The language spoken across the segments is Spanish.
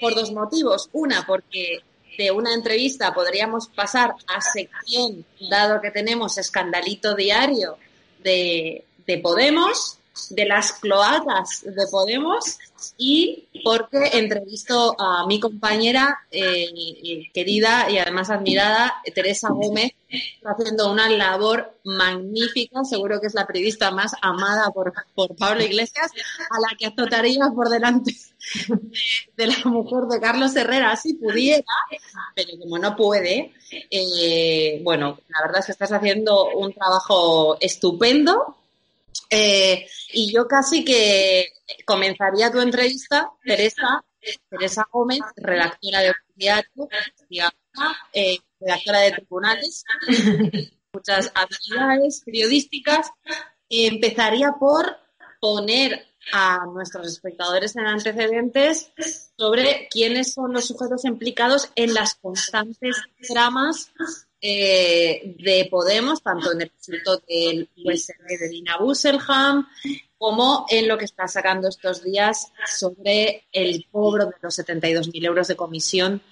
por dos motivos. Una, porque de una entrevista podríamos pasar a sección, dado que tenemos escandalito diario de, de Podemos, de las cloacas de Podemos y porque entrevisto a mi compañera eh, querida y además admirada, Teresa Gómez, haciendo una labor magnífica, seguro que es la periodista más amada por, por Pablo Iglesias, a la que azotaría por delante de la mujer de Carlos Herrera, si pudiera, pero como no puede, eh, bueno, la verdad es que estás haciendo un trabajo estupendo eh, y yo casi que comenzaría tu entrevista, Teresa, Teresa Gómez, redactora de diario, eh, redactora de tribunales, muchas actividades periodísticas. empezaría por poner a nuestros espectadores en antecedentes sobre quiénes son los sujetos implicados en las constantes dramas eh, de Podemos, tanto en el asunto del USR de Dina Busselham, como en lo que está sacando estos días sobre el cobro de los 72.000 euros de comisión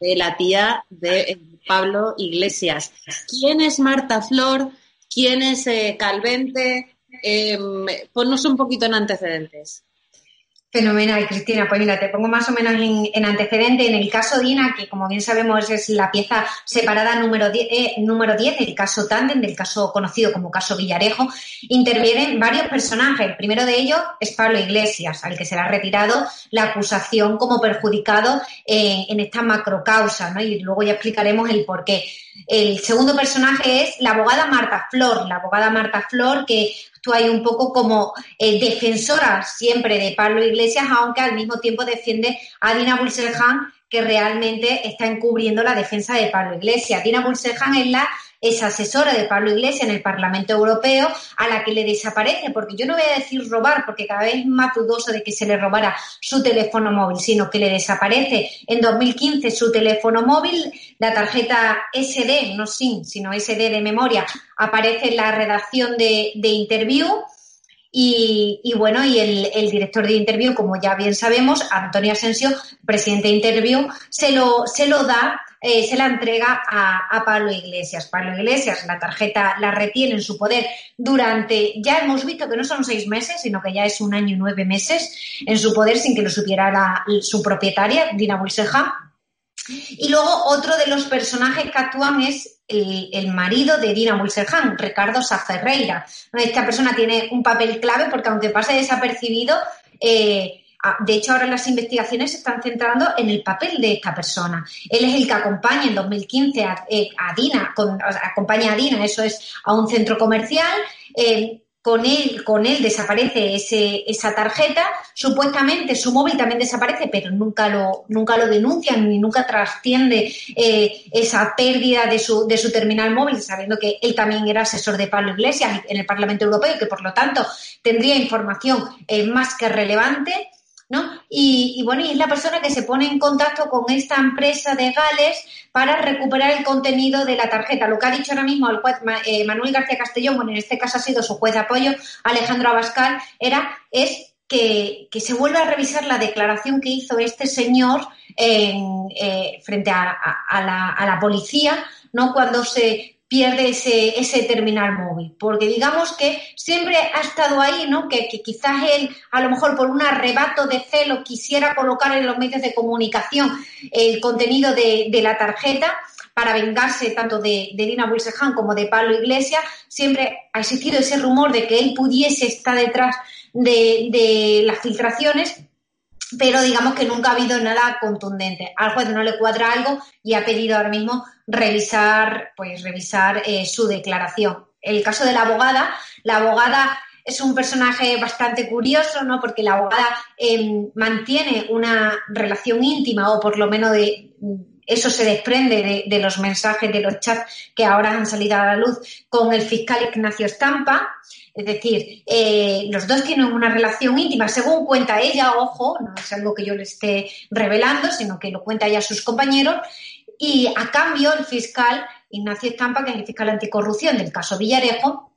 de la tía de eh, Pablo Iglesias. ¿Quién es Marta Flor? ¿Quién es eh, Calvente? Em, ponnos un poquito en antecedentes. Fenomenal, Cristina. Pues mira, te pongo más o menos en, antecedente. En el caso Dina, que como bien sabemos es la pieza separada número 10, eh, número 10 del caso Tandem, del caso conocido como caso Villarejo, intervienen varios personajes. El primero de ellos es Pablo Iglesias, al que se le ha retirado la acusación como perjudicado eh, en esta macrocausa, ¿no? Y luego ya explicaremos el por qué. El segundo personaje es la abogada Marta Flor, la abogada Marta Flor que hay un poco como eh, defensora siempre de Pablo Iglesias, aunque al mismo tiempo defiende a Dina Bulselhan, que realmente está encubriendo la defensa de Pablo Iglesias. Dina Bulselhan es la es asesora de Pablo Iglesias en el Parlamento Europeo, a la que le desaparece, porque yo no voy a decir robar, porque cada vez es más dudoso de que se le robara su teléfono móvil, sino que le desaparece en 2015 su teléfono móvil, la tarjeta SD, no SIM, sino SD de memoria, aparece en la redacción de, de Interview. Y, bueno, y el, el, director de Interview, como ya bien sabemos, Antonio Asensio, presidente de Interview, se lo, se lo da eh, se la entrega a, Pablo Iglesias. Pablo Iglesias la tarjeta la retiene en su poder durante, ya hemos visto que no son seis meses, sino que ya es un año y nueve meses en su poder sin que lo supiera su propietaria, Dina Bulseja. Y luego otro de los personajes que actúan es el, marido de Dina Bulserhan, Ricardo Saferreira. Esta persona tiene un papel clave porque aunque pase desapercibido, eh, de hecho, ahora las investigaciones se están centrando en el papel de esta persona. Él es el que acompaña en 2015 eh, a, Dina, acompaña a Dina, eso es, a un centro comercial. Eh, con él, con él desaparece ese, esa tarjeta, supuestamente su móvil también desaparece, pero nunca lo, nunca lo denuncian ni nunca trasciende eh, esa pérdida de su, de su terminal móvil, sabiendo que él también era asesor de Pablo Iglesias en el Parlamento Europeo y que por lo tanto tendría información más que relevante. ¿No? Y, bueno, y es la persona que se pone en contacto con esta empresa de Gales para recuperar el contenido de la tarjeta. Lo que ha dicho ahora mismo el juez eh, Manuel García Castellón, bueno, en este caso ha sido su juez de apoyo, Alejandro Abascal, era, es que, se vuelva a revisar la declaración que hizo este señor eh, frente a, la, a la policía, ¿no? Cuando se pierde ese, ese terminal móvil. Porque digamos que siempre ha estado ahí, ¿no? Que, quizás él, a lo mejor por un arrebato de celo, quisiera colocar en los medios de comunicación el contenido de, la tarjeta para vengarse tanto de, de Dina Wilsehan como de Pablo Iglesias. Siempre ha existido ese rumor de que él pudiese estar detrás de, de las filtraciones pero digamos que nunca ha habido nada contundente. Al juez no le cuadra algo y ha pedido ahora mismo revisar, pues revisar eh, su declaración. El caso de la abogada, la abogada es un personaje bastante curioso, ¿no? Porque la abogada em, mantiene una relación íntima, o por lo menos de eso se desprende de, los mensajes de los chats que ahora han salido a la luz con el fiscal Ignacio Estampa. Es decir, eh, los dos tienen una relación íntima, según cuenta ella, ojo, no es algo que yo le esté revelando, sino que lo cuenta ella a sus compañeros. Y a cambio, el fiscal Ignacio Estampa, que es el fiscal anticorrupción del caso Villarejo,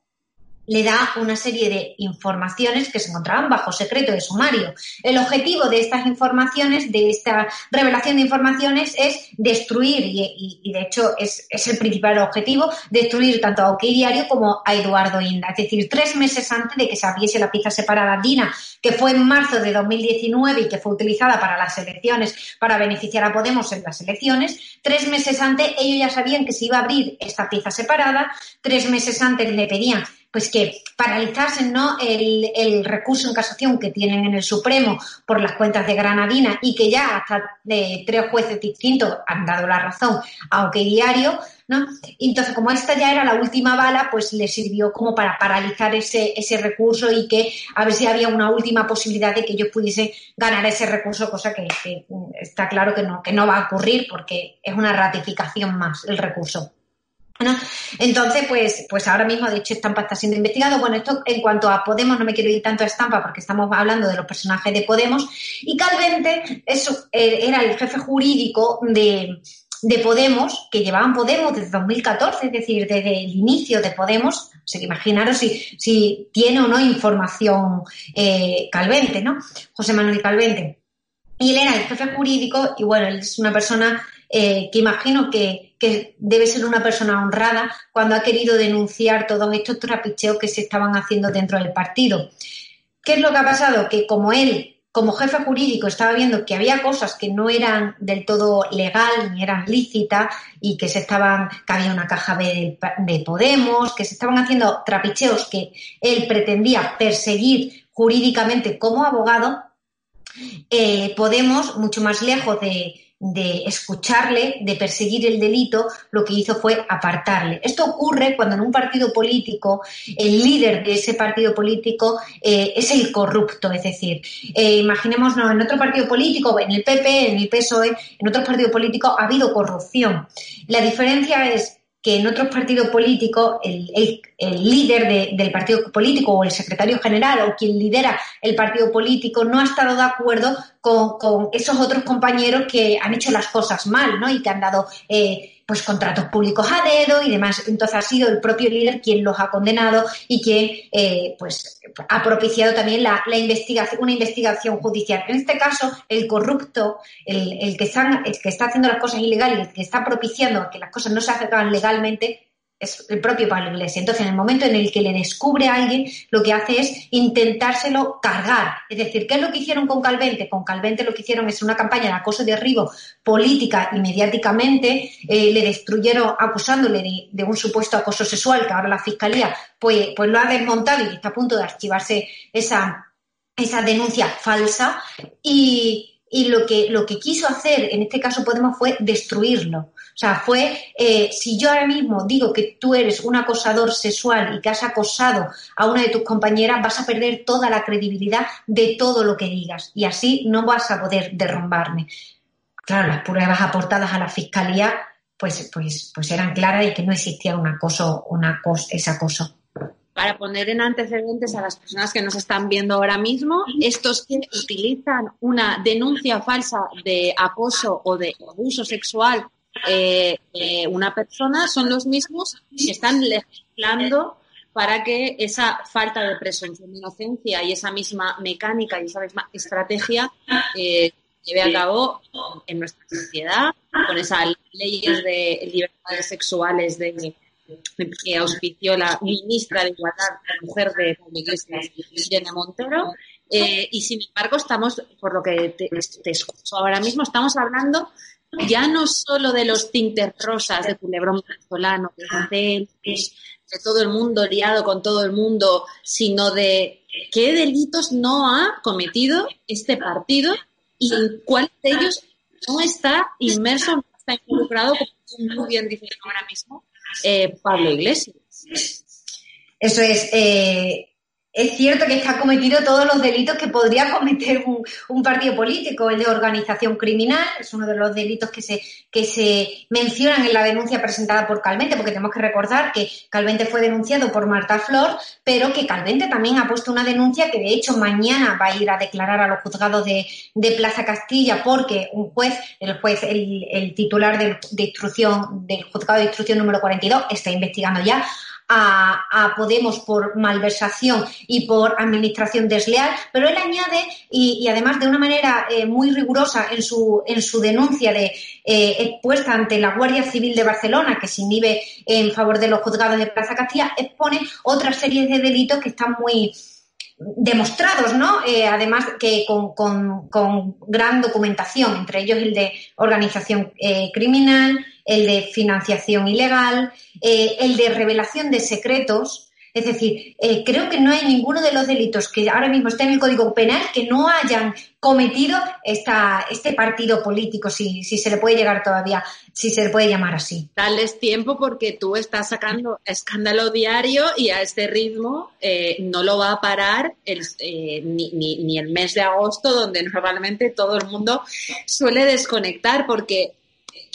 le da una serie de informaciones que se encontraban bajo secreto de sumario. El objetivo de estas informaciones, de esta revelación de informaciones, es destruir, y, de hecho es, el principal objetivo, destruir tanto a OK Diario como a Eduardo Inda. Es decir, tres meses antes de que se abriese la pieza separada DINA, que fue en marzo de 2019 y que fue utilizada para las elecciones, para beneficiar a Podemos en las elecciones, tres meses antes ellos ya sabían que se iba a abrir esta pieza separada, tres meses antes le pedían pues que paralizasen ¿no? el, recurso en casación que tienen en el Supremo por las cuentas de Granadina y que ya hasta de tres jueces distintos han dado la razón a OK Diario, ¿no? Entonces, como esta ya era la última bala, pues le sirvió como para paralizar ese, ese recurso y que a ver si había una última posibilidad de que ellos pudiesen ganar ese recurso, cosa que, que está claro que no, que no va a ocurrir porque es una ratificación más el recurso. Entonces, pues, pues ahora mismo, de hecho, Estampa está siendo investigado. Bueno, esto en cuanto a Podemos, no me quiero ir tanto a Estampa porque estamos hablando de los personajes de Podemos. Y Calvente eso, eh, era el jefe jurídico de, Podemos, que llevaban Podemos desde 2014, es decir, desde el inicio de Podemos. O sea, que imaginaros si, si tiene o no información eh, Calvente, ¿no? José Manuel Calvente. Y él era el jefe jurídico y bueno, él es una persona eh, que imagino que debe ser una persona honrada cuando ha querido denunciar todos estos trapicheos que se estaban haciendo dentro del partido. ¿Qué es lo que ha pasado? Que como él, como jefe jurídico, estaba viendo que había cosas que no eran del todo legal ni eran lícitas y que se estaban, había una caja de, Podemos, que se estaban haciendo trapicheos que él pretendía perseguir jurídicamente como abogado, eh, Podemos, mucho más lejos de, de escucharle, de perseguir el delito, lo que hizo fue apartarle. Esto ocurre cuando en un partido político el líder de ese partido político eh, es el corrupto, es decir, eh, imaginémonos en otro partido político, en el PP, en el PSOE, en otro partido político ha habido corrupción. La diferencia es que en otros partidos políticos el, líder del partido político o el secretario general o quien lidera el partido político no ha estado de acuerdo con, esos otros compañeros que han hecho las cosas mal ¿no? y que han dado eh, pues contratos públicos a dedo y demás. Entonces ha sido el propio líder quien los ha condenado y quien eh, pues ha propiciado también la, investigación, una investigación judicial. En este caso, el corrupto, el, que está, el que está haciendo las cosas ilegales, el que está propiciando que las cosas no se hagan legalmente, es el propio Pablo Iglesias. Entonces, en el momento en el que le descubre a alguien, lo que hace es intentárselo cargar. Es decir, ¿qué es lo que hicieron con Calvente? Con Calvente lo que hicieron es una campaña de acoso y derribo política y mediáticamente. Eh, le destruyeron acusándole de, un supuesto acoso sexual, que ahora la Fiscalía pues, pues lo ha desmontado y está a punto de archivarse esa, esa denuncia falsa. Y, y lo que, lo que quiso hacer, en este caso Podemos, fue destruirlo. O sea, fue, eh, si yo ahora mismo digo que tú eres un acosador sexual y que has acosado a una de tus compañeras, vas a perder toda la credibilidad de todo lo que digas. Y así no vas a poder derrumbarme. Claro, las pruebas aportadas a la fiscalía pues, pues, pues eran claras y que no existía un acoso, una ese acoso. Para poner en antecedentes a las personas que nos están viendo ahora mismo, estos que utilizan una denuncia falsa de acoso o de abuso sexual eh, de una persona son los mismos que están legislando para que esa falta de presunción de inocencia y esa misma mecánica y esa misma estrategia eh, lleve a cabo en nuestra sociedad, con esas leyes de libertades sexuales de que auspició la ministra de Igualdad, la mujer de Pablo Iglesias, Irene Montero. Eh, y sin embargo, estamos, por lo que te, escucho ahora mismo, estamos hablando ya no solo de los tintes rosas de Culebrón venezolano, de, de todo el mundo liado con todo el mundo, sino de qué delitos no ha cometido este partido y en cuál de ellos no está inmerso, no está involucrado, como muy bien dicen ahora mismo, eh, Pablo Iglesias. Eso es. Eh, es cierto que ha cometido todos los delitos que podría cometer un, partido político, el de organización criminal, es uno de los delitos que se, que se mencionan en la denuncia presentada por Calvente, porque tenemos que recordar que Calvente fue denunciado por Marta Flor, pero que Calvente también ha puesto una denuncia que de hecho mañana va a ir a declarar a los juzgados de, Plaza Castilla, porque un juez, el juez, el, titular de, de instrucción del juzgado de instrucción número 42, está investigando ya a, Podemos por malversación y por administración desleal, pero él añade, y, además de una manera eh, muy rigurosa en su, en su denuncia de eh, expuesta ante la Guardia Civil de Barcelona, que se inhibe en favor de los juzgados de Plaza Castilla, expone otra serie de delitos que están muy demostrados, ¿no? Eh, además que con, con, gran documentación, entre ellos el de organización criminal, el de financiación ilegal, eh, el de revelación de secretos. Es decir, eh, creo que no hay ninguno de los delitos que ahora mismo estén en el Código Penal que no hayan cometido esta, este partido político, si, si, se le puede llegar todavía, si se le puede llamar así. Dales tiempo porque tú estás sacando escándalo diario y a este ritmo eh, no lo va a parar el, ni, ni, ni el mes de agosto, donde normalmente todo el mundo suele desconectar, porque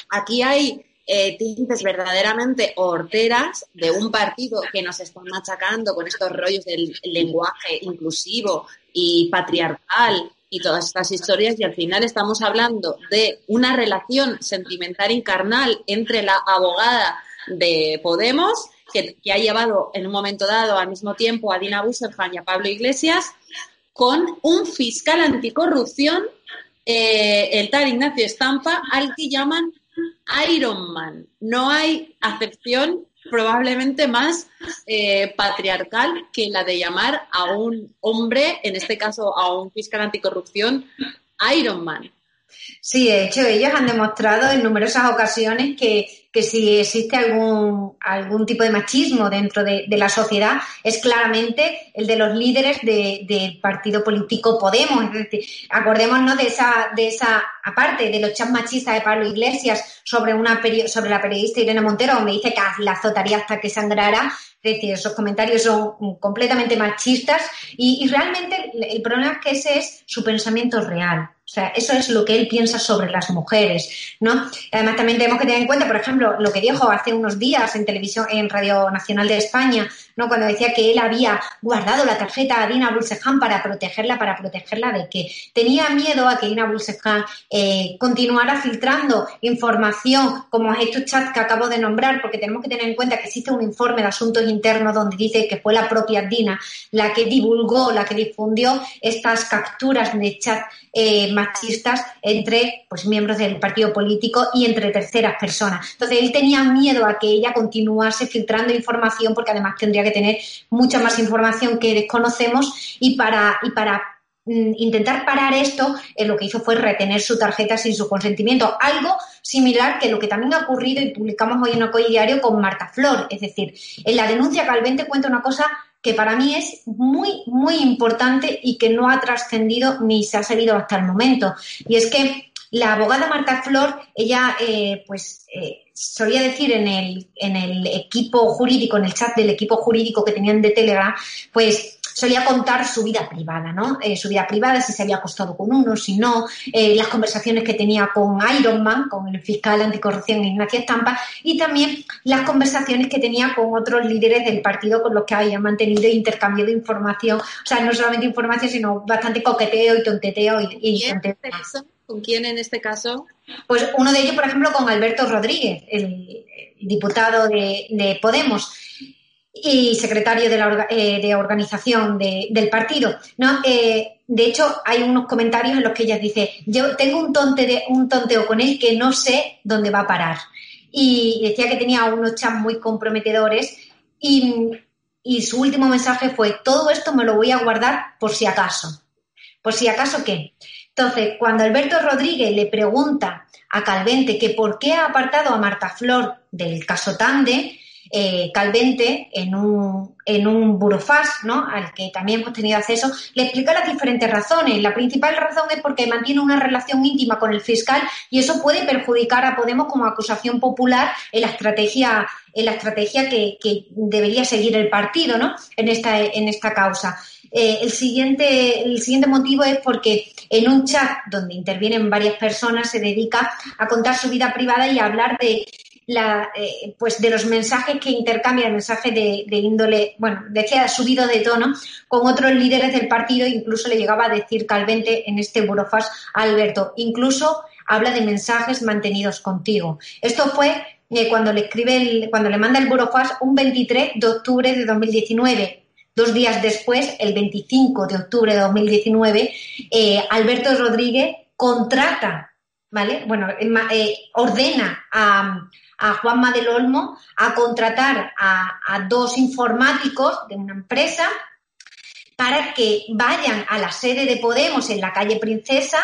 aquí hay eh, tintes verdaderamente horteras de un partido que nos está machacando con estos rollos del lenguaje inclusivo y patriarcal y todas estas historias. Y al final estamos hablando de una relación sentimental y carnal entre la abogada de Podemos que, ha llevado en un momento dado al mismo tiempo a Dina Busserman y a Pablo Iglesias con un fiscal anticorrupción, eh, el tal Ignacio Estampa, al que llaman Iron Man. No hay acepción probablemente más eh, patriarcal que la de llamar a un hombre, en este caso a un fiscal anticorrupción, Iron Man. Sí, de hecho, ellos han demostrado en numerosas ocasiones que, que si existe algún, algún tipo de machismo dentro de, la sociedad, es claramente el de los líderes del partido político Podemos. Es decir, acordémonos de esa, de esa, aparte de los chats machistas de Pablo Iglesias sobre, una sobre la periodista Irene Montero, donde dice que la azotaría hasta que sangrara, es decir, esos comentarios son completamente machistas y realmente el problema es que ese es su pensamiento real. O sea, eso es lo que él piensa sobre las mujeres, ¿no? Además, también tenemos que tener en cuenta, por ejemplo, lo que dijo hace unos días en televisión, en Radio Nacional de España, ¿no? Cuando decía que él había guardado la tarjeta a Dina Bulsehan para protegerla, para protegerla de que tenía miedo a que Dina Bulsehan eh, continuara filtrando información como estos chats que acabo de nombrar, porque tenemos que tener en cuenta que existe un informe de asuntos internos donde dice que fue la propia Dina la que divulgó, la que difundió estas capturas de chat eh, machistas entre pues, miembros del partido político y entre terceras personas. Entonces, él tenía miedo a que ella continuase filtrando información porque además tendría que tener mucha más información que desconocemos y para, y para mm, intentar parar esto, eh, lo que hizo fue retener su tarjeta sin su consentimiento. Algo similar que lo que también ha ocurrido y publicamos hoy en el Diario con Marta Flor. Es decir, en la denuncia Calvente cuenta una cosa que para mí es muy, muy importante y que no ha trascendido ni se ha sabido hasta el momento. Y es que la abogada Marta Flor, ella, eh, pues, eh, solía decir en el, en el equipo jurídico, en el chat del equipo jurídico que tenían de Telegram, pues solía contar su vida privada, ¿no? Eh, su vida privada, si se había acostado con uno, si no, eh, las conversaciones que tenía con Ironman, con el fiscal anticorrupción Ignacio Estampa, y también las conversaciones que tenía con otros líderes del partido con los que había mantenido intercambio de información, o sea, no solamente información, sino bastante coqueteo y tonteteo y, y ¿Con quién en este caso? Pues uno de ellos, por ejemplo, con Alberto Rodríguez, el diputado de, de Podemos y secretario de, la, eh, de organización del partido. ¿no? Eh, de hecho, hay unos comentarios en los que ella dice, yo tengo un, tonte un tonteo con él que no sé dónde va a parar. Y decía que tenía unos chats muy comprometedores y, y su último mensaje fue, todo esto me lo voy a guardar por si acaso. ¿Por si acaso qué? Entonces, cuando Alberto Rodríguez le pregunta a Calvente que por qué ha apartado a Marta Flor del caso Tande, eh, Calvente en un, en un burofax, ¿no? al que también hemos tenido acceso, le explica las diferentes razones. La principal razón es porque mantiene una relación íntima con el fiscal y eso puede perjudicar a Podemos como acusación popular en la estrategia, en la estrategia que, debería seguir el partido ¿no? en, esta, en esta causa. Eh, el, siguiente, el siguiente motivo es porque en un chat donde intervienen varias personas se dedica a contar su vida privada y a hablar de eh, pues de los mensajes que intercambia, el mensaje de, índole, bueno, decía subido de tono, con otros líderes del partido, incluso le llegaba a decir Calvente en este burofas a Alberto, incluso habla de mensajes mantenidos contigo. Esto fue eh, cuando le escribe, el, cuando le manda el burofas un 23 de octubre de 2019. Dos días después, el 25 de octubre de 2019, eh, Alberto Rodríguez contrata, ¿vale? Bueno, ordena a, a Juanma del Olmo a contratar a, dos informáticos de una empresa para que vayan a la sede de Podemos en la calle Princesa,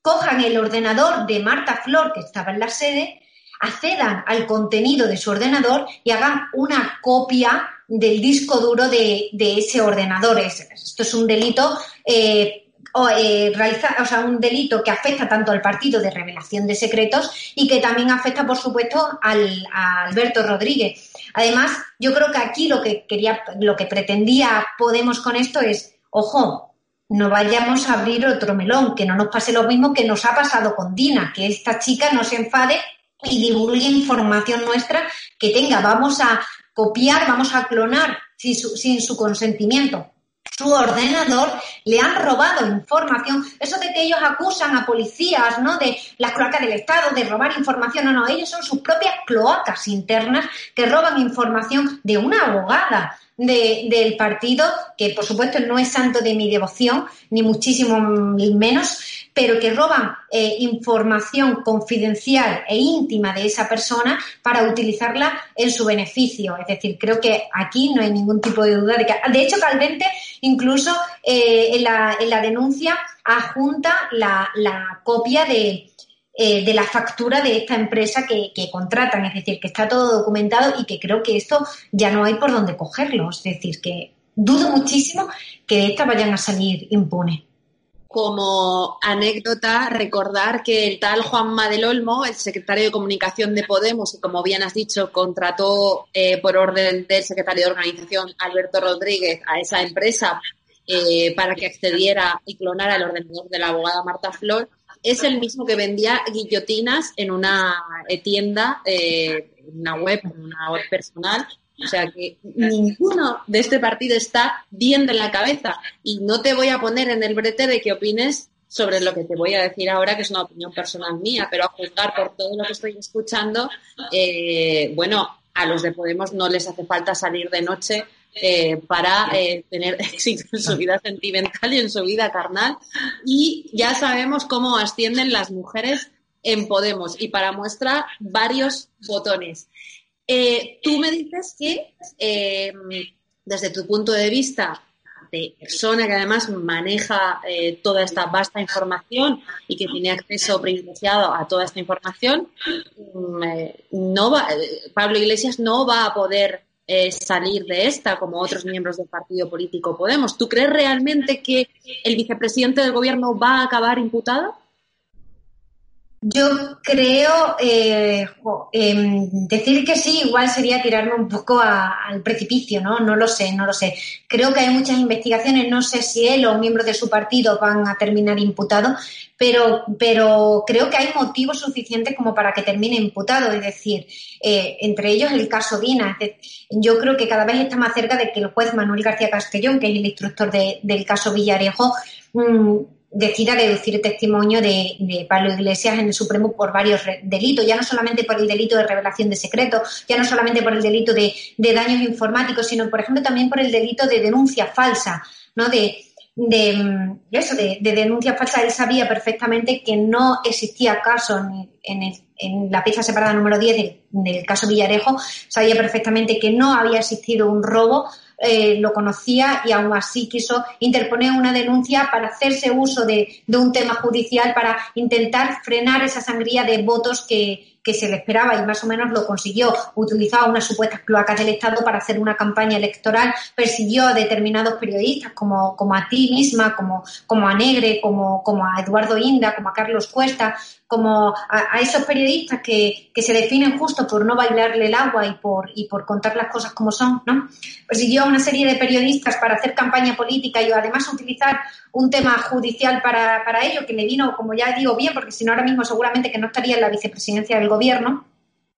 cojan el ordenador de Marta Flor, que estaba en la sede, accedan al contenido de su ordenador y hagan una copia del disco duro de, ese ordenador. Esto es un delito eh, o, eh, o sea, un delito que afecta tanto al partido de revelación de secretos y que también afecta, por supuesto, al, a Alberto Rodríguez. Además, yo creo que aquí lo que quería, lo que pretendía Podemos con esto es, ojo, no vayamos a abrir otro melón, que no nos pase lo mismo que nos ha pasado con Dina, que esta chica no se enfade y divulgue información nuestra que tenga. Vamos a copiar, vamos a clonar sin su consentimiento su ordenador, le han robado información. Eso de que ellos acusan a policías, ¿no? De las cloacas del Estado, de robar información. No, no, ellos son sus propias cloacas internas que roban información de una abogada del partido, que por supuesto no es santo de mi devoción, ni muchísimo menos, pero que roban eh, información confidencial e íntima de esa persona para utilizarla en su beneficio. Es decir, creo que aquí no hay ningún tipo de duda de que. De hecho, Calvente incluso eh, en, la, en, la, denuncia adjunta la, la copia de, eh, de la factura de esta empresa que, que, contratan. Es decir, que está todo documentado y que creo que esto ya no hay por dónde cogerlo. Es decir, que dudo muchísimo que de esta vayan a salir impunes como anécdota recordar que el tal Juanma del el secretario de Comunicación de Podemos, y como bien has dicho, contrató eh, por orden del secretario de Organización Alberto Rodríguez a esa empresa eh, para que accediera y clonara el ordenador de la abogada Marta Flor, es el mismo que vendía guillotinas en una eh, tienda, en una web, en una web personal, o sea que ninguno de este partido está bien de la cabeza. Y no te voy a poner en el brete de que opines sobre lo que te voy a decir ahora, que es una opinión personal mía, pero a juzgar por todo lo que estoy escuchando, eh, bueno, a los de Podemos no les hace falta salir de noche eh, para eh, tener éxito en su vida sentimental y en su vida carnal. Y ya sabemos cómo ascienden las mujeres en Podemos. Y para muestra, varios botones. Eh, tú me dices que desde tu punto de vista de persona que además maneja toda esta vasta información y que tiene acceso privilegiado a toda esta información, mm, Pablo Iglesias no va a poder salir de esta como otros miembros del partido político Podemos. ¿Tú crees realmente que el vicepresidente del gobierno va a acabar imputado? Yo creo, eh, em, decir que sí, igual sería tirarme un poco al precipicio, ¿no? No lo sé, no lo sé. Creo que hay muchas investigaciones, no sé si él o miembros de su partido van a terminar imputados, pero, pero creo que hay motivos suficientes como para que termine imputado, es decir, eh, entre ellos el caso Dina. Yo creo que cada vez está más cerca de que el juez Manuel García Castellón, que es el instructor del caso Villarejo, mm, decida deducir el testimonio de, Pablo Iglesias en el Supremo por varios delitos, ya no solamente por el delito de revelación de secretos, ya no solamente por el delito de, daños informáticos, sino, por ejemplo, también por el delito de denuncia falsa, ¿no? De, de eso, de, denuncia falsa. Él sabía perfectamente que no existía caso en, en, la pieza separada número 10 del, del caso Villarejo, sabía perfectamente que no había existido un robo eh, lo conocía y aún así quiso interponer una denuncia para hacerse uso de, de un tema judicial para intentar frenar esa sangría de votos que, que se le esperaba y más o menos lo consiguió. Utilizaba unas supuestas cloacas del Estado para hacer una campaña electoral, persiguió a determinados periodistas como, como a ti misma, como, como a Negre, como, como a Eduardo Inda, como a Carlos Cuesta, como a, esos periodistas que, que, se definen justo por no bailarle el agua y por, y por contar las cosas como son, ¿no? Persiguió a una serie de periodistas para hacer campaña política y además utilizar un tema judicial para, para ello, que le vino, como ya digo, bien, porque si no ahora mismo seguramente que no estaría en la vicepresidencia del gobierno.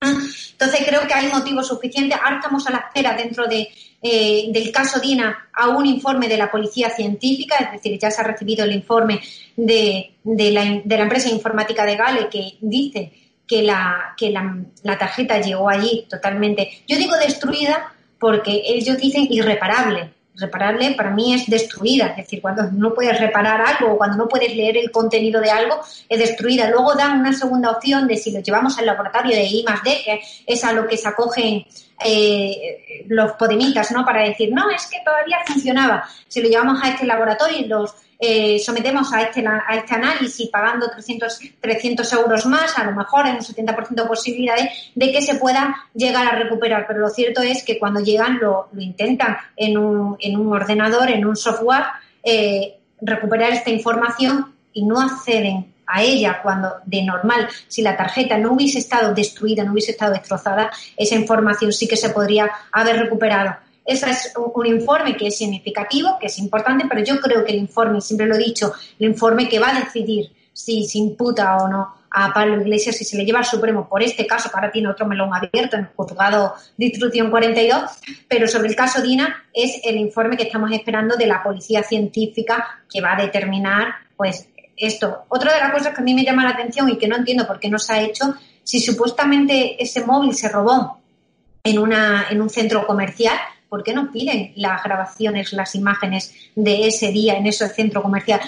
Entonces creo que hay motivos suficientes. Ahora estamos a la espera dentro de, eh, del caso Dina a un informe de la policía científica, es decir, ya se ha recibido el informe de, de, la, de la, empresa informática de Gale que dice que, la, que la, la tarjeta llegó allí totalmente, yo digo destruida porque ellos dicen irreparable, reparable para mí es destruida, es decir, cuando no puedes reparar algo o cuando no puedes leer el contenido de algo, es destruida. Luego dan una segunda opción de si lo llevamos al laboratorio de I más D, que es a lo que se acogen eh, los podemitas, ¿no? Para decir, no, es que todavía funcionaba. Si lo llevamos a este laboratorio y los eh, sometemos a este, a este análisis pagando 300, 300 euros más, a lo mejor hay un 70% de posibilidades de que se pueda llegar a recuperar. Pero lo cierto es que cuando llegan lo, intentan en un, en un ordenador, en un software, eh, recuperar esta información y no acceden a ella cuando de normal, si la tarjeta no hubiese estado destruida, no hubiese estado destrozada, esa información sí que se podría haber recuperado. Ese es un, informe que es significativo, que es importante, pero yo creo que el informe, siempre lo he dicho, el informe que va a decidir si se imputa o no a Pablo Iglesias si se le lleva al Supremo por este caso, que ahora tiene otro melón abierto en el juzgado de instrucción 42, pero sobre el caso Dina es el informe que estamos esperando de la policía científica que va a determinar pues esto. Otra de las cosas que a mí me llama la atención y que no entiendo por qué no se ha hecho, si supuestamente ese móvil se robó en, una, en un centro comercial, ¿por qué no piden las grabaciones, las imágenes de ese día en ese centro comercial?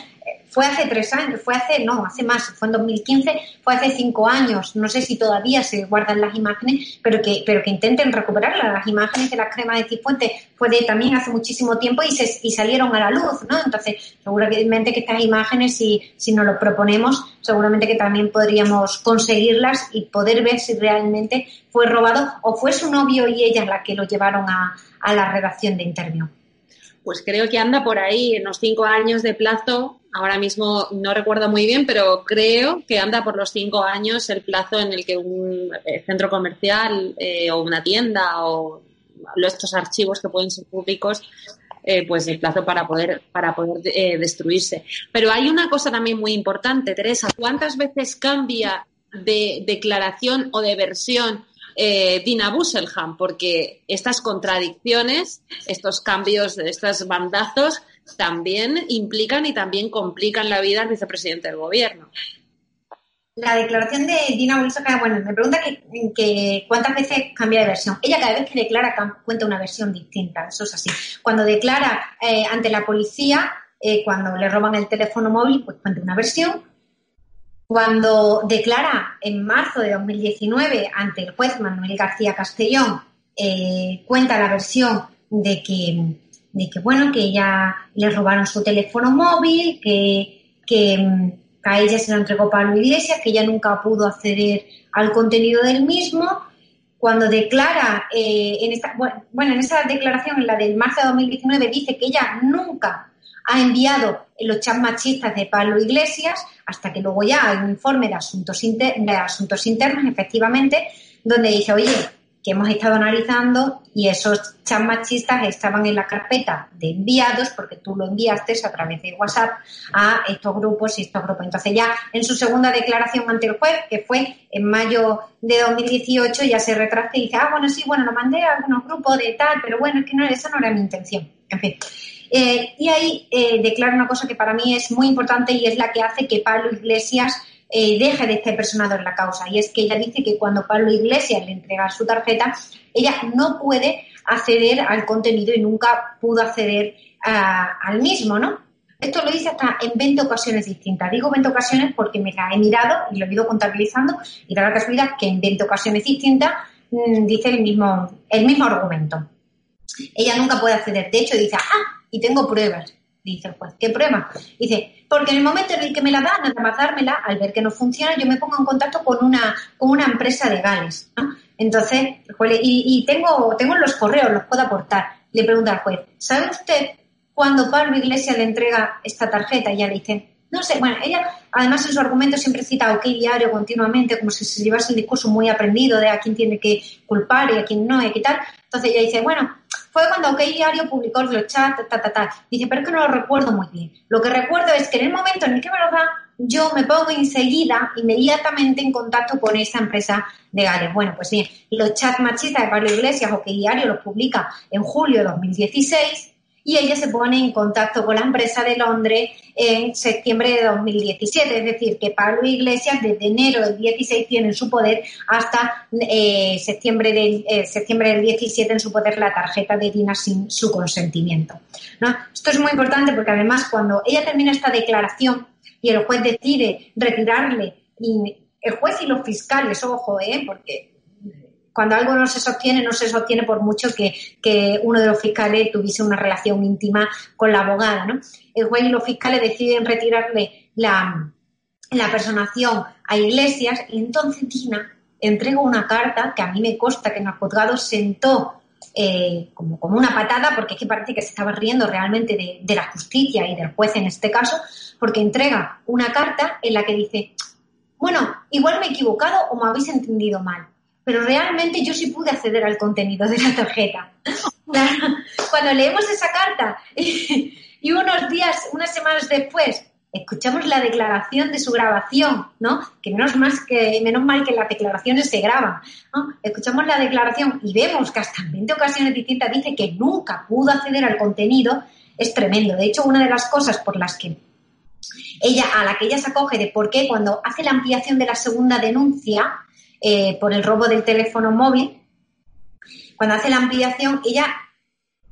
Fue hace tres años, fue hace, no, hace más, fue en 2015, fue hace cinco años, no sé si todavía se guardan las imágenes, pero que, pero que intenten recuperarlas. Las imágenes de la crema de Cifuentes fue de también hace muchísimo tiempo y, se, y salieron a la luz, ¿no? Entonces, seguramente que estas imágenes, si, si nos lo proponemos, seguramente que también podríamos conseguirlas y poder ver si realmente fue robado o fue su novio y ella la que lo llevaron a, a la redacción de interview pues creo que anda por ahí en los cinco años de plazo. Ahora mismo no recuerdo muy bien, pero creo que anda por los cinco años el plazo en el que un eh, centro comercial eh, o una tienda o estos archivos que pueden ser públicos eh, pues el plazo para poder, para poder destruirse. Pero hay una cosa también muy importante, Teresa, ¿cuántas veces cambia de declaración o de versión eh, Dina Busselham, porque estas contradicciones, estos cambios, estos bandazos, también implican y también complican la vida al vicepresidente del gobierno. La declaración de Dina Busselham, bueno, me pregunta que, cuántas veces cambia de versión. Ella cada vez que declara cuenta una versión distinta, eso es así. Cuando declara eh, ante la policía, eh, cuando le roban el teléfono móvil, pues cuenta una versión cuando declara en marzo de 2019 ante el juez Manuel García Castellón, eh, cuenta la versión de que, de que, bueno, que ella le robaron su teléfono móvil, que, que, a ella se lo entregó Pablo Iglesias, que ella nunca pudo acceder al contenido del mismo. Cuando declara, eh, en esta, bueno, en esa declaración, en la del marzo de 2019, dice que ella nunca ha enviado los chats machistas de Pablo Iglesias, hasta que luego ya hay un informe de asuntos, de asuntos internos, efectivamente, donde dice, oye, que hemos estado analizando y esos chats machistas estaban en la carpeta de enviados porque tú lo enviaste a través de WhatsApp a estos grupos y estos grupos. Entonces ya en su segunda declaración ante el juez, que fue en mayo de 2018, ya se retracta y dice, ah, bueno, sí, bueno, lo mandé a algunos grupos de tal, pero bueno, es que no, esa no era mi intención. En fin. Eh, y ahí eh, declara una cosa que para mí es muy importante y es la que hace que Pablo Iglesias eh, deje de estar personado en la causa. Y es que ella dice que cuando Pablo Iglesias le entrega su tarjeta, ella no puede acceder al contenido y nunca pudo acceder al mismo, ¿no? Esto lo dice hasta en 20 ocasiones distintas. Digo 20 ocasiones porque me la he mirado y lo he ido contabilizando y da la casualidad que en 20 ocasiones distintas mm, dice el mismo, el mismo argumento. ella nunca puede acceder. De hecho, dice, ah, y tengo pruebas. Dice el juez, ¿qué prueba? Dice, porque en el momento en el que me la dan, nada más dármela, al ver que no funciona, yo me pongo en contacto con una, con una empresa de Gales. Entonces, y, tengo, tengo los correos, los puedo aportar. Le pregunta al juez, ¿sabe usted cuando Pablo Iglesias le entrega esta tarjeta? Y ella le dice, no sé, bueno, ella además en su argumento siempre cita OK Diario continuamente, como si se llevase el discurso muy aprendido de a quién tiene que culpar y a quién no y qué tal. Entonces ella dice, bueno, fue cuando OK Diario publicó los chats, ta, ta, ta. Dice, pero es que no lo recuerdo muy bien. Lo que recuerdo es que en el momento en el que me lo da, yo me pongo enseguida, inmediatamente en contacto con esa empresa de Gales. Bueno, pues bien, los chats machistas de Pablo Iglesias, OK Diario los publica en julio de 2016 y ella se pone en contacto con la empresa de Londres en septiembre de 2017. Es decir, que Pablo Iglesias desde enero del 16 tiene en su poder hasta eh, septiembre, del, eh, septiembre del 17 en su poder la tarjeta de Dina sin su consentimiento. Esto es muy importante porque además cuando ella termina esta declaración y el juez decide retirarle, y el juez y los fiscales, ojo, ¿eh? porque cuando algo no se sostiene, no se sostiene por mucho que, uno de los fiscales tuviese una relación íntima con la abogada. ¿no? El juez y los fiscales deciden retirarle la, personación a Iglesias y entonces Tina entrega una carta que a mí me consta que en el juzgado sentó eh, como, como una patada, porque es que parece que se estaba riendo realmente de, de la justicia y del juez en este caso, porque entrega una carta en la que dice, bueno, igual me he equivocado o me habéis entendido mal pero realmente yo sí pude acceder al contenido de la tarjeta. Cuando leemos esa carta y, unos días, unas semanas después, escuchamos la declaración de su grabación, ¿no? Que menos, más que, menos mal que las declaraciones se graban, ¿no? Escuchamos la declaración y vemos que hasta en 20 ocasiones distintas dice que nunca pudo acceder al contenido, es tremendo. De hecho, una de las cosas por las que ella, a la que ella se acoge de por qué cuando hace la ampliación de la segunda denuncia, eh, por el robo del teléfono móvil, cuando hace la ampliación, ella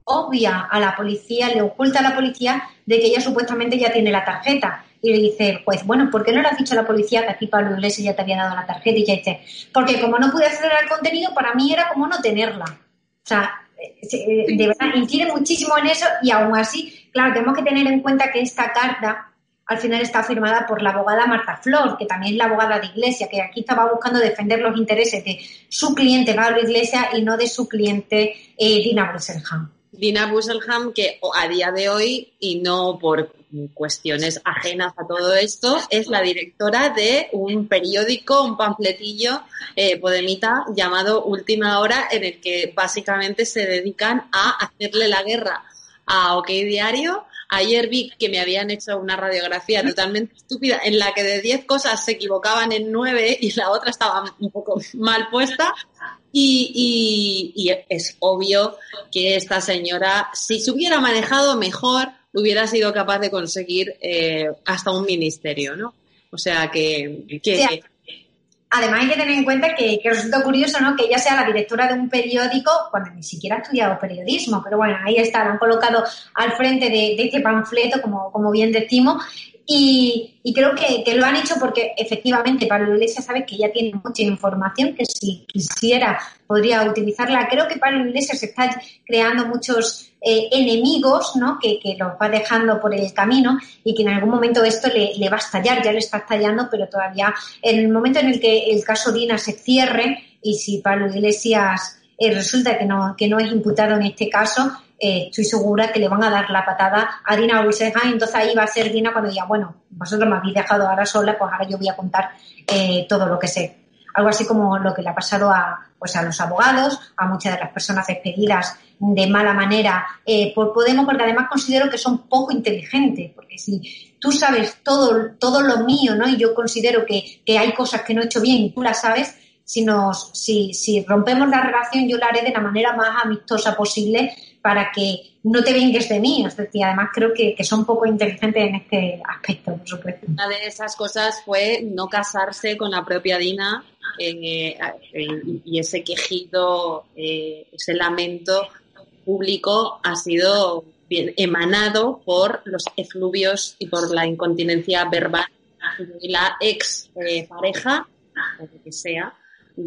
obvia a la policía, le oculta a la policía de que ella supuestamente ya tiene la tarjeta. Y le dice, pues bueno, ¿por qué no le has dicho a la policía que a ti Pablo Iglesias ya te había dado la tarjeta? Y ella dice, porque como no pude acceder al contenido, para mí era como no tenerla. O sea, eh, de verdad, incide muchísimo en eso y aún así, claro, tenemos que tener en cuenta que esta carta al final está firmada por la abogada Marta Flor, que también es la abogada de Iglesia, que aquí estaba buscando defender los intereses de su cliente Pablo Iglesias y no de su cliente eh, Dina Busselham. Dina Busselham, que a día de hoy, y no por cuestiones ajenas a todo esto, es la directora de un periódico, un panfletillo eh, podemita llamado Última Hora, en el que básicamente se dedican a hacerle la guerra a OK Diario Ayer vi que me habían hecho una radiografía totalmente estúpida en la que de 10 cosas se equivocaban en 9 y la otra estaba un poco mal puesta. Y, es obvio que esta señora, si se hubiera manejado mejor, hubiera sido capaz de conseguir eh, hasta un ministerio, ¿no? O sea que, Además hay que tener en cuenta que, resulta curioso ¿no? que ella sea la directora de un periódico cuando ni siquiera ha estudiado periodismo, pero bueno, ahí está, la han colocado al frente de, este panfleto, como, como bien decimos, y, creo que, lo han hecho porque efectivamente Pablo Iglesias sabe que ya tiene mucha información que si quisiera podría utilizarla. Creo que Pablo Iglesias está creando muchos eh, enemigos ¿no? que, que los va dejando por el camino y que en algún momento esto le, le va a estallar, ya le está estallando, pero todavía en el momento en el que el caso Dina se cierre y si Pablo Iglesias eh, resulta que no, que no es imputado en este caso, eh, estoy segura que le van a dar la patada a Dina Wissenheim, y entonces ahí va a ser Dina cuando diga, bueno, vosotros me habéis dejado ahora sola, pues ahora yo voy a contar eh, todo lo que sé. Algo así como lo que le ha pasado a, pues a los abogados, a muchas de las personas despedidas de mala manera eh, por Podemos, porque además considero que son poco inteligentes, porque si tú sabes todo, todo lo mío, ¿no? Y yo considero que, que hay cosas que no he hecho bien y tú las sabes, si, nos, si, si rompemos la relación, yo la haré de la manera más amistosa posible para que no te vengues de mí. Es decir, además creo que, son poco inteligentes en este aspecto, por supuesto. Una de esas cosas fue no casarse con la propia Dina eh, y ese quejido, eh, ese lamento público ha sido emanado por los efluvios y por la incontinencia verbal de la ex eh, pareja, o lo que sea,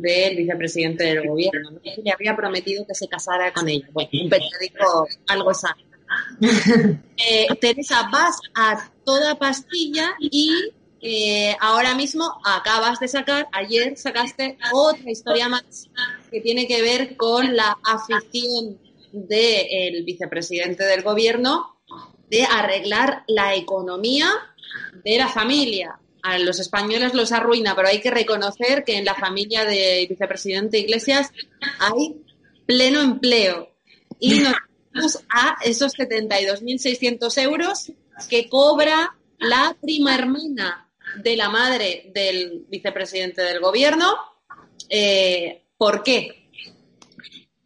del vicepresidente del gobierno. ¿no? Le había prometido que se casara con ella. Bueno, un periódico algo sabe. Eh, Teresa, vas a toda pastilla y eh, ahora mismo acabas de sacar, ayer sacaste otra historia más que tiene que ver con la afición del vicepresidente del gobierno de arreglar la economía de la familia. A los españoles los arruina, pero hay que reconocer que en la familia del vicepresidente Iglesias hay pleno empleo. Y nos vamos a esos 72.600 euros que cobra la prima hermana de la madre del vicepresidente del gobierno. Eh, ¿Por qué?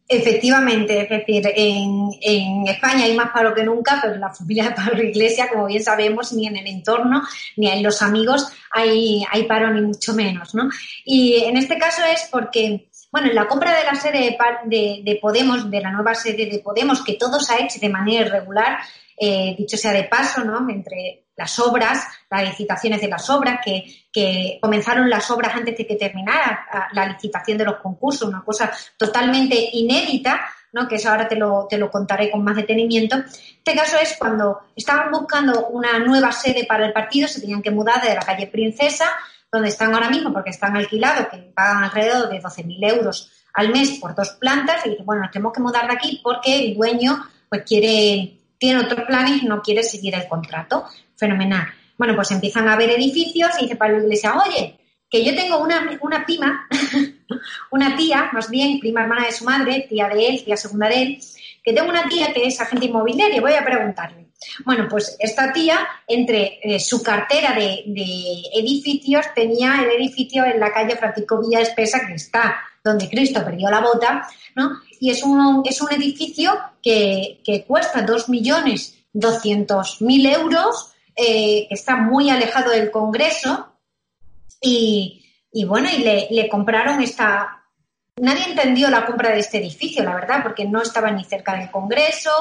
Efectivamente, es decir, en, en, España hay más paro que nunca, pero en la familia de Pablo Iglesia, como bien sabemos, ni en el entorno, ni en los amigos hay, hay paro, ni mucho menos, ¿no? Y en este caso es porque, bueno, en la compra de la sede de, de, Podemos, de la nueva sede de Podemos, que todo se ha hecho de manera irregular, eh, dicho sea de paso, ¿no? Entre las obras, las licitaciones de las obras, que, comenzaron las obras antes de que terminara la licitación de los concursos, una cosa totalmente inédita, ¿no? que eso ahora te lo, te lo contaré con más detenimiento. Este caso es cuando estaban buscando una nueva sede para el partido, se tenían que mudar de la calle Princesa, donde están ahora mismo, porque están alquilados, que pagan alrededor de 12.000 euros al mes por dos plantas, y bueno, nos tenemos que mudar de aquí porque el dueño pues quiere, tiene otros planes y no quiere seguir el contrato fenomenal. Bueno, pues empiezan a ver edificios y dice Pablo Iglesias, oye, que yo tengo una, una prima, una tía, más bien prima hermana de su madre, tía de él, tía segunda de él, que tengo una tía que es agente inmobiliario, voy a preguntarle. Bueno, pues esta tía, entre eh, su cartera de, edificios, tenía el edificio en la calle Francisco Villa Espesa, que está donde Cristo perdió la bota, ¿no? Y es un, es un edificio que, que cuesta dos millones doscientos mil euros, eh, está muy alejado del Congreso y, bueno, y le, compraron esta... Nadie entendió la compra de este edificio, la verdad, porque no estaba ni cerca del Congreso,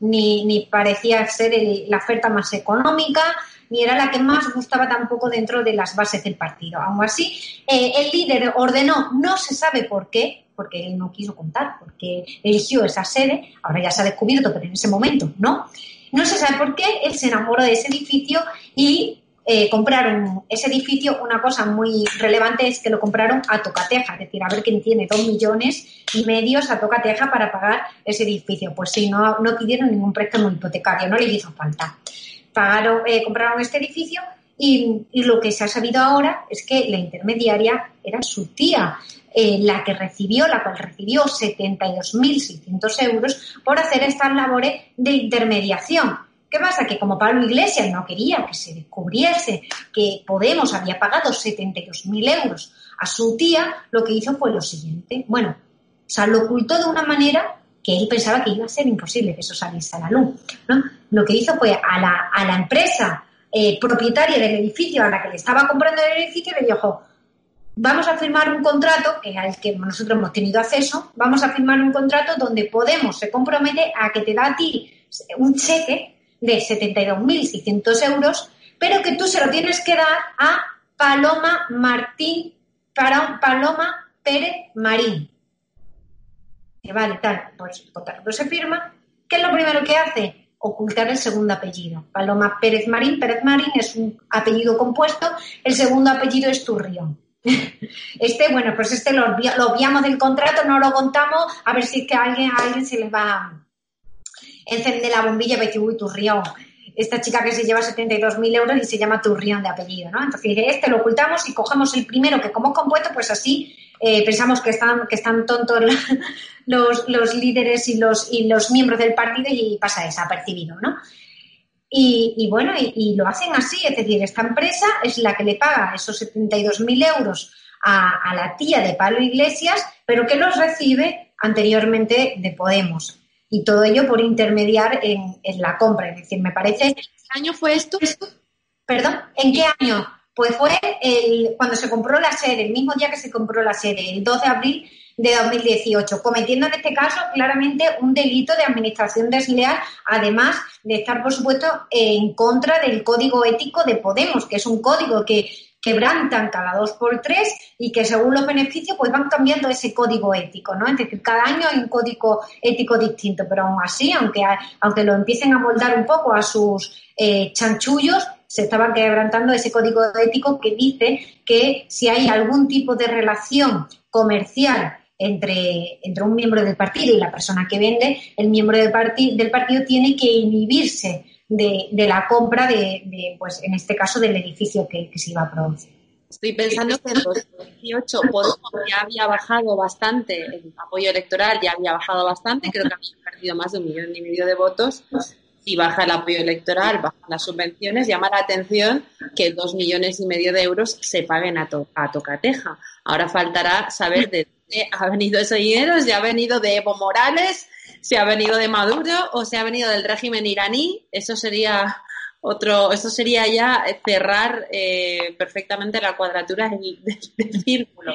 ni, ni parecía ser la oferta más económica, ni era la que más gustaba tampoco dentro de las bases del partido. Aún así, eh, el líder ordenó, no se sabe por qué, porque él no quiso contar, porque eligió esa sede, ahora ya se ha descubierto, pero en ese momento no, no se sabe por qué, él se enamoró de ese edificio y eh, compraron ese edificio. Una cosa muy relevante es que lo compraron a tocateja, es decir, a ver quién tiene dos millones y medios a tocateja para pagar ese edificio. Pues sí, no, no pidieron ningún préstamo hipotecario, no les hizo falta. Pagaron, eh, compraron este edificio y, lo que se ha sabido ahora es que la intermediaria era su tía. Eh, la que recibió, la cual recibió 72.600 euros por hacer estas labores de intermediación. ¿Qué pasa? Que como Pablo Iglesias no quería que se descubriese que Podemos había pagado 72.000 euros a su tía, lo que hizo fue lo siguiente. Bueno, o sea, lo ocultó de una manera que él pensaba que iba a ser imposible que eso saliese a la luz. ¿no? Lo que hizo fue a la, a la empresa eh, propietaria del edificio a la que le estaba comprando el edificio le dijo, vamos a firmar un contrato, al que nosotros hemos tenido acceso, vamos a firmar un contrato donde Podemos se compromete a que te da a ti un cheque de 72.600 euros, pero que tú se lo tienes que dar a Paloma Martín, para Paloma Pérez Marín. Vale, tal, pues el contrato se firma. ¿Qué es lo primero que hace? Ocultar el segundo apellido. Paloma Pérez Marín. Pérez Marín es un apellido compuesto. El segundo apellido es Turrión. Este, bueno, pues este lo, lo obviamos del contrato, no lo contamos, a ver si es que a alguien, a alguien se le va a encender la bombilla y decir, uy, Turrión. Esta chica que se lleva 72.000 euros y se llama Turrión de apellido, ¿no? Entonces, este lo ocultamos y cogemos el primero que como compuesto, pues así eh, pensamos que están, que están tontos los, los líderes y los, y los miembros del partido y pasa desapercibido, ¿no? Y, bueno, y, lo hacen así, es decir, esta empresa es la que le paga esos 72.000 euros a, la tía de Pablo Iglesias, pero que los recibe anteriormente de Podemos. Y todo ello por intermediar en, la compra. Es decir, me parece. ¿Qué año fue esto? ¿Perdón? ¿En qué año? Pues fue el, cuando se compró la sede, el mismo día que se compró la sede, el 2 de abril de 2018, cometiendo en este caso claramente un delito de administración desleal, además de estar, por supuesto, en contra del código ético de Podemos, que es un código que, quebrantan cada dos por tres y que según los beneficios pues van cambiando ese código ético, ¿no? Es decir, cada año hay un código ético distinto, pero aún así, aunque, aunque lo empiecen a moldar un poco a sus eh, chanchullos, se estaban quebrantando ese código ético que dice que si hay algún tipo de relación comercial entre, entre un miembro del partido y la persona que vende, el miembro del, del partido tiene que inhibirse de, la compra de, pues en este caso, del edificio que, se iba a producir. Estoy pensando que en 2018 ya había bajado bastante, el apoyo electoral ya había bajado bastante, creo que había perdido más de un millón y medio de votos. Si baja el apoyo electoral, bajan las subvenciones, llama la atención que dos millones y medio de euros se paguen a, tocateja. Ahora faltará saber de dónde ha venido ese dinero, si ha venido de Evo Morales, si ha venido de Maduro o si ha venido del régimen iraní. Eso sería otro, eso sería ya cerrar eh, perfectamente la cuadratura del, círculo.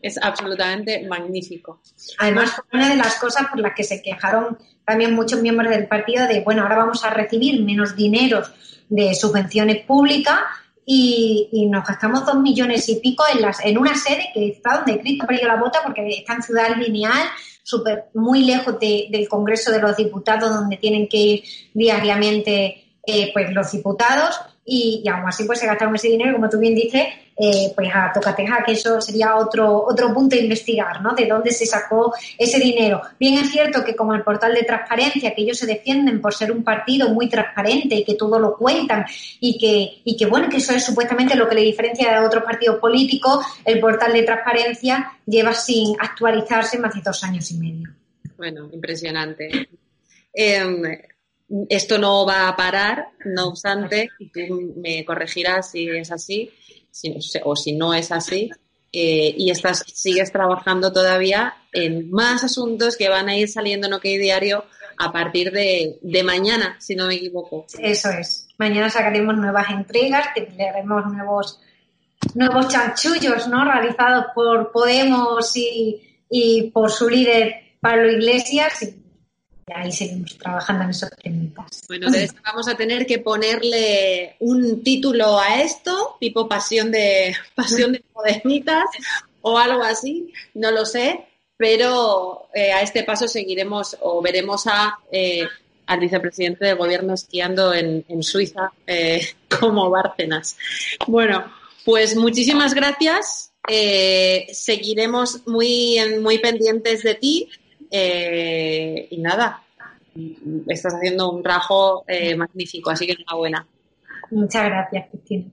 Es absolutamente magnífico. Además, fue una de las cosas por las que se quejaron también muchos miembros del partido de, bueno, ahora vamos a recibir menos dinero de subvenciones públicas y, nos gastamos dos millones y pico en, las, en una sede que está donde Cristo perdió la bota porque está en Ciudad Lineal super, muy lejos del Congreso de los Diputados, donde tienen que ir diariamente eh, pues los diputados y, aún así pues se gastaron ese dinero, como tú bien dices, eh, pues a tocateja, que eso sería otro, otro punto de investigar, ¿no? De dónde se sacó ese dinero. Bien es cierto que como el portal de transparencia, que ellos se defienden por ser un partido muy transparente y que todo lo cuentan y que, y que bueno, que eso es supuestamente lo que le diferencia de otros partidos políticos, el portal de transparencia lleva sin actualizarse más de dos años y medio. Bueno, impresionante. Em, esto no va a parar, no obstante, y tú me corregirás si es así o si no es así, eh, y estás, sigues trabajando todavía en más asuntos que van a ir saliendo en OK Diario a partir de, mañana, si no me equivoco. Eso es. Mañana sacaremos nuevas entregas, tendremos nuevos, nuevos chanchullos ¿no? realizados por Podemos y, y por su líder Pablo Iglesias y ahí seguimos trabajando en esos temitas. Bueno, vamos a tener que ponerle un título a esto, tipo pasión de pasión de modernitas o algo así, no lo sé, pero eh, a este paso seguiremos o veremos a eh, al vicepresidente del gobierno esquiando en, Suiza eh, como Bárcenas. Bueno, pues muchísimas gracias. seguiremos muy, muy pendientes de ti eh, y nada, estás haciendo un trabajo eh, magnífico, así que enhorabuena. Muchas gracias, Cristina.